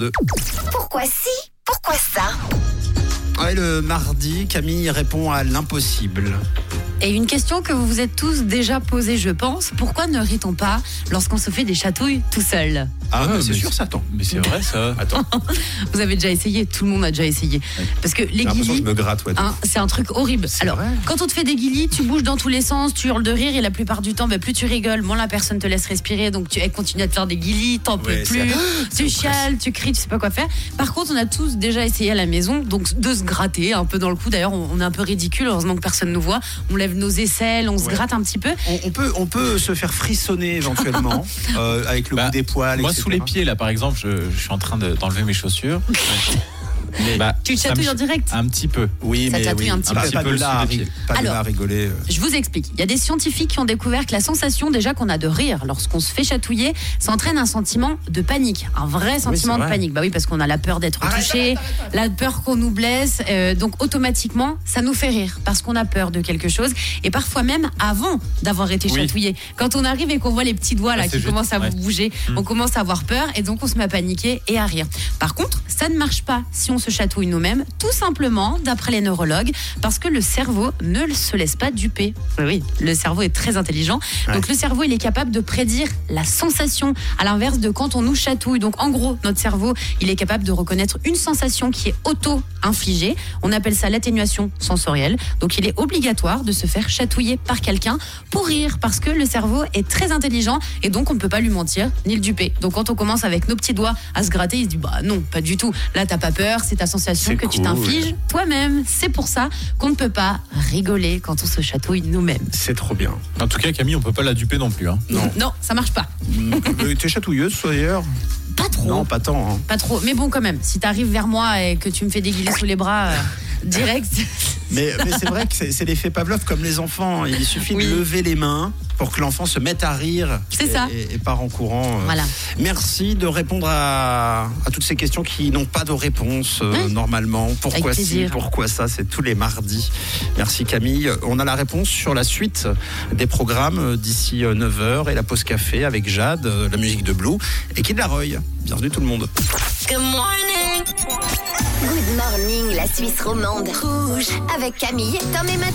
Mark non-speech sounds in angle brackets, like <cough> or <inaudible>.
32. Pourquoi si? Pourquoi ça? Ouais, le mardi, Camille répond à l'impossible. Et une question que vous vous êtes tous déjà posée, je pense. Pourquoi ne rit-on pas lorsqu'on se fait des chatouilles tout seul Ah, Ah, c'est sûr, ça attend. Mais c'est vrai ça. Attends, <laughs> Vous avez déjà essayé, tout le monde a déjà essayé. Parce que les que je me gratte. Ouais, hein, c'est un truc horrible. Alors, vrai. quand on te fait des guilis, tu bouges dans tous les sens, tu hurles de rire et la plupart du temps, bah, plus tu rigoles, moins la personne te laisse respirer. Donc, tu elle continue à te faire des guilis, t'en peux Ouais, plus. <gasps> Tu chiales, tu cries, tu sais pas quoi faire. Par contre, on a tous déjà essayé à la maison, donc de se gratter un peu dans le cou. D'ailleurs, on, on est un peu ridicule, heureusement que personne nous voit. On lève nos aisselles, on se Ouais. gratte un petit peu. On, on peut, on peut se faire frissonner éventuellement <laughs> euh, avec le Bah, bout des poils. Moi etc. sous les pieds là par exemple, je, je suis en train de- d'enlever mes chaussures. <laughs> Mais bah, Tu chatouilles en direct Un petit peu. Oui, Ça mais chatouille oui. un petit Pas- peu. pas, de là à rigoler. Je vous explique. Il y a des scientifiques qui ont découvert que la sensation déjà qu'on a de rire lorsqu'on se fait chatouiller, ça entraîne un sentiment de panique, un vrai sentiment de vrai. panique. Bah oui, parce qu'on a la peur d'être Arrête, touché, la peur qu'on nous blesse, euh, donc automatiquement ça nous fait rire parce qu'on a peur de quelque chose et parfois même avant d'avoir été Oui. chatouillé. Quand on arrive et qu'on voit les petits doigts là Ah, qui juste, commencent à ouais. bouger, on commence à avoir peur et donc on se met à paniquer et à rire. Par contre, ça ne marche pas si on se chatouille nous-mêmes, tout simplement d'après les neurologues, parce que le cerveau ne se laisse pas duper. Oui, oui, le cerveau est très intelligent. Donc le cerveau, il est capable de prédire la sensation, à l'inverse de quand on nous chatouille. Donc en gros, notre cerveau, il est capable de reconnaître une sensation qui est auto-infligée. On appelle ça l'atténuation sensorielle. Donc il est obligatoire de se faire chatouiller par quelqu'un pour rire, parce que le cerveau est très intelligent et donc on ne peut pas lui mentir ni le duper. Donc quand on commence avec nos petits doigts à se gratter, il se dit bah non, pas du tout. Là, t'as pas peur, c'est ta sensation que tu cool. t'infliges toi-même. C'est pour ça qu'on ne peut pas rigoler quand on se chatouille nous-mêmes. C'est trop bien. En tout cas Camille, on peut pas la duper non plus. Hein. Non. Non, ça marche pas. <laughs> Euh, T'es chatouilleuse, d'ailleurs Pas trop. Non, pas tant. hein. Pas trop. Mais bon, quand même, si t'arrives vers moi et que tu me fais déguiler sous les bras euh, direct, <laughs> Mais, mais c'est vrai que c'est c'est l'effet Pavlov comme les enfants. Il suffit Oui. de lever les mains pour que l'enfant se mette à rire. C'est et, ça. Et, et part en courant. euh. voilà. Merci de répondre à, à toutes ces questions qui n'ont pas de réponse euh, Oui. normalement. Pourquoi Avec si, plaisir. pourquoi ça, c'est tous les mardis. Merci Camille. On a la réponse sur la suite des programmes euh, d'ici 9h et la pause café avec Jade, la musique de Blue et Kid Laroi. Bienvenue tout le monde. Good morning, la Suisse romande. Rouge, avec Camille, Tom et Mathieu.